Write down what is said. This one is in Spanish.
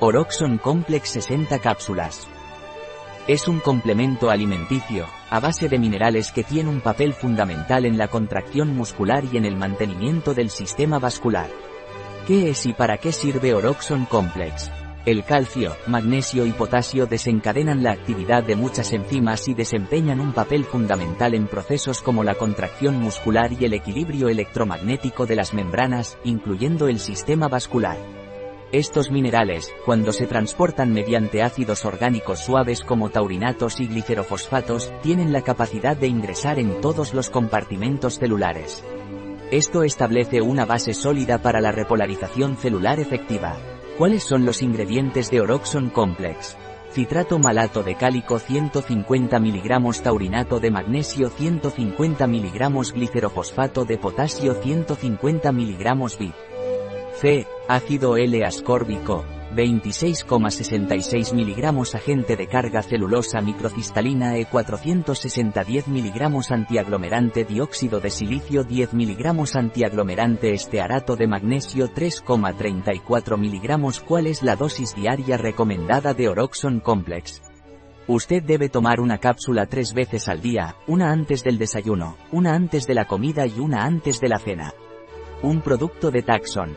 Oroxon Complex 60 cápsulas. Es un complemento alimenticio, a base de minerales que tiene un papel fundamental en la contracción muscular y en el mantenimiento del sistema vascular. ¿Qué es y para qué sirve Oroxon Complex? El calcio, magnesio y potasio desencadenan la actividad de muchas enzimas y desempeñan un papel fundamental en procesos como la contracción muscular y el equilibrio electromagnético de las membranas, incluyendo el sistema vascular. Estos minerales, cuando se transportan mediante ácidos orgánicos suaves como taurinatos y glicerofosfatos, tienen la capacidad de ingresar en todos los compartimentos celulares. Esto establece una base sólida para la repolarización celular efectiva. ¿Cuáles son los ingredientes de Oroxon Complex? Citrato malato de cálico 150 mg taurinato de magnesio 150 mg glicerofosfato de potasio 150 mg bit. C. Ácido L-ascórbico, 26,66 mg agente de carga celulosa microcristalina E460 10 mg antiaglomerante dióxido de silicio 10 mg antiaglomerante estearato de magnesio 3,34 mg ¿Cuál es la dosis diaria recomendada de Oroxon Complex? Usted debe tomar una cápsula tres veces al día, una antes del desayuno, una antes de la comida y una antes de la cena. Un producto de Taxon,